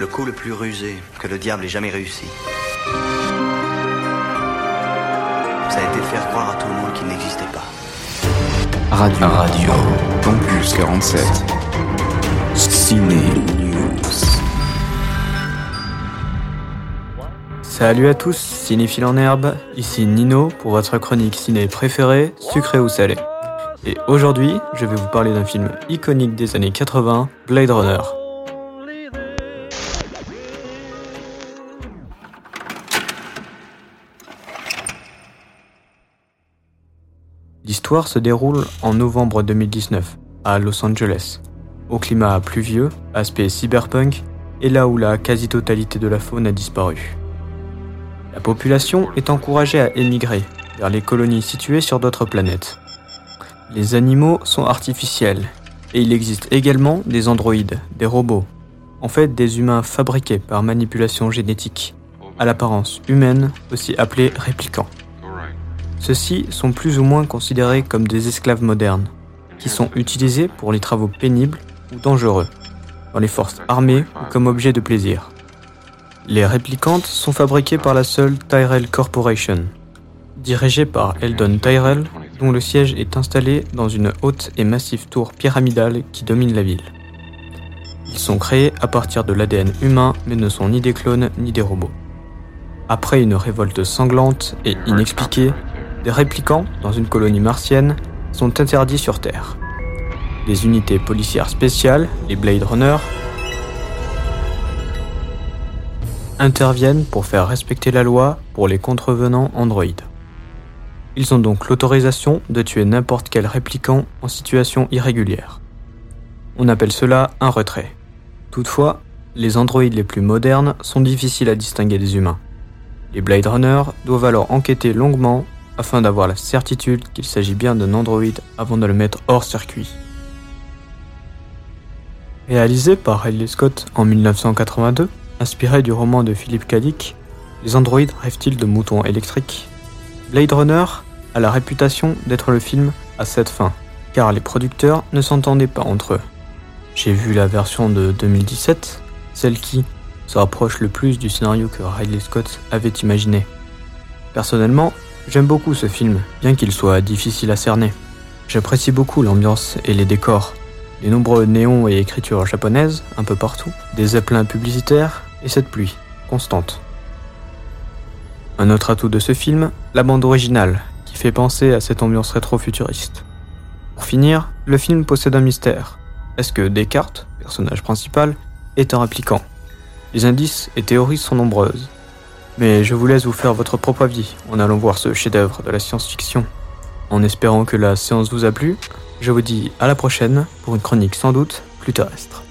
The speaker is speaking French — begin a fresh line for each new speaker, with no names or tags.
Le coup le plus rusé que le diable ait jamais réussi. Ça a été de faire croire à tout le monde qu'il n'existait pas.
Radio. Radio. Campus 47. Ciné News.
Salut à tous, cinéphiles en herbe, ici Nino pour votre chronique ciné préférée, sucré ou salé. Et aujourd'hui, je vais vous parler d'un film iconique des années 80, Blade Runner. L'histoire se déroule en novembre 2019, à Los Angeles, au climat pluvieux, aspect cyberpunk, et là où la quasi-totalité de la faune a disparu. La population est encouragée à émigrer vers les colonies situées sur d'autres planètes. Les animaux sont artificiels, et il existe également des androïdes, des robots, en fait des humains fabriqués par manipulation génétique, à l'apparence humaine, aussi appelés réplicants. Ceux-ci sont plus ou moins considérés comme des esclaves modernes, qui sont utilisés pour les travaux pénibles ou dangereux, dans les forces armées ou comme objet de plaisir. Les réplicantes sont fabriquées par la seule Tyrell Corporation, dirigée par Eldon Tyrell, dont le siège est installé dans une haute et massive tour pyramidale qui domine la ville. Ils sont créés à partir de l'ADN humain mais ne sont ni des clones ni des robots. Après une révolte sanglante et inexpliquée, des réplicants dans une colonie martienne sont interdits sur Terre. Des unités policières spéciales, les Blade Runner, interviennent pour faire respecter la loi pour les contrevenants androïdes. Ils ont donc l'autorisation de tuer n'importe quel répliquant en situation irrégulière. On appelle cela un retrait. Toutefois, les androïdes les plus modernes sont difficiles à distinguer des humains. Les Blade Runner doivent alors enquêter longuement afin d'avoir la certitude qu'il s'agit bien d'un androïde avant de le mettre hors circuit. Réalisé par Ridley Scott en 1982, inspiré du roman de Philip K. Dick, Les androïdes rêvent-ils de moutons électriques? Blade Runner a la réputation d'être le film à cette fin, car les producteurs ne s'entendaient pas entre eux. J'ai vu la version de 2017, celle qui se rapproche le plus du scénario que Ridley Scott avait imaginé. Personnellement, J'aime beaucoup ce film, bien qu'il soit difficile à cerner. J'apprécie beaucoup l'ambiance et les décors, les nombreux néons et écritures japonaises un peu partout, des zeppelins publicitaires et cette pluie constante. Un autre atout de ce film, la bande originale, qui fait penser à cette ambiance rétro-futuriste. Pour finir, le film possède un mystère. Est-ce que Descartes, personnage principal, est un répliquant? Les indices et théories sont nombreuses, mais je vous laisse vous faire votre propre avis en allant voir ce chef-d'œuvre de la science-fiction. En espérant que la séance vous a plu, je vous dis à la prochaine pour une chronique sans doute plus terrestre.